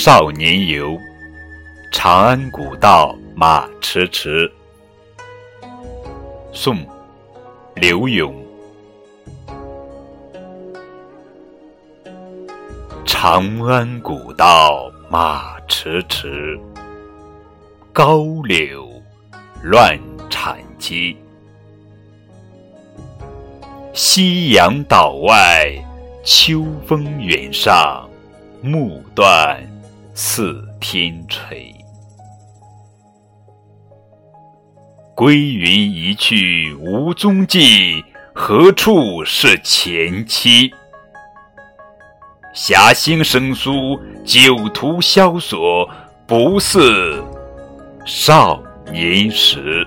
少年游，长安古道马迟迟。宋·刘永。长安古道马迟迟，高柳乱蝉机。夕阳岛外，秋风远上，暮断。似天垂，归云一去无踪迹，何处是前期？侠兴生疏，酒徒萧索，不似少年时。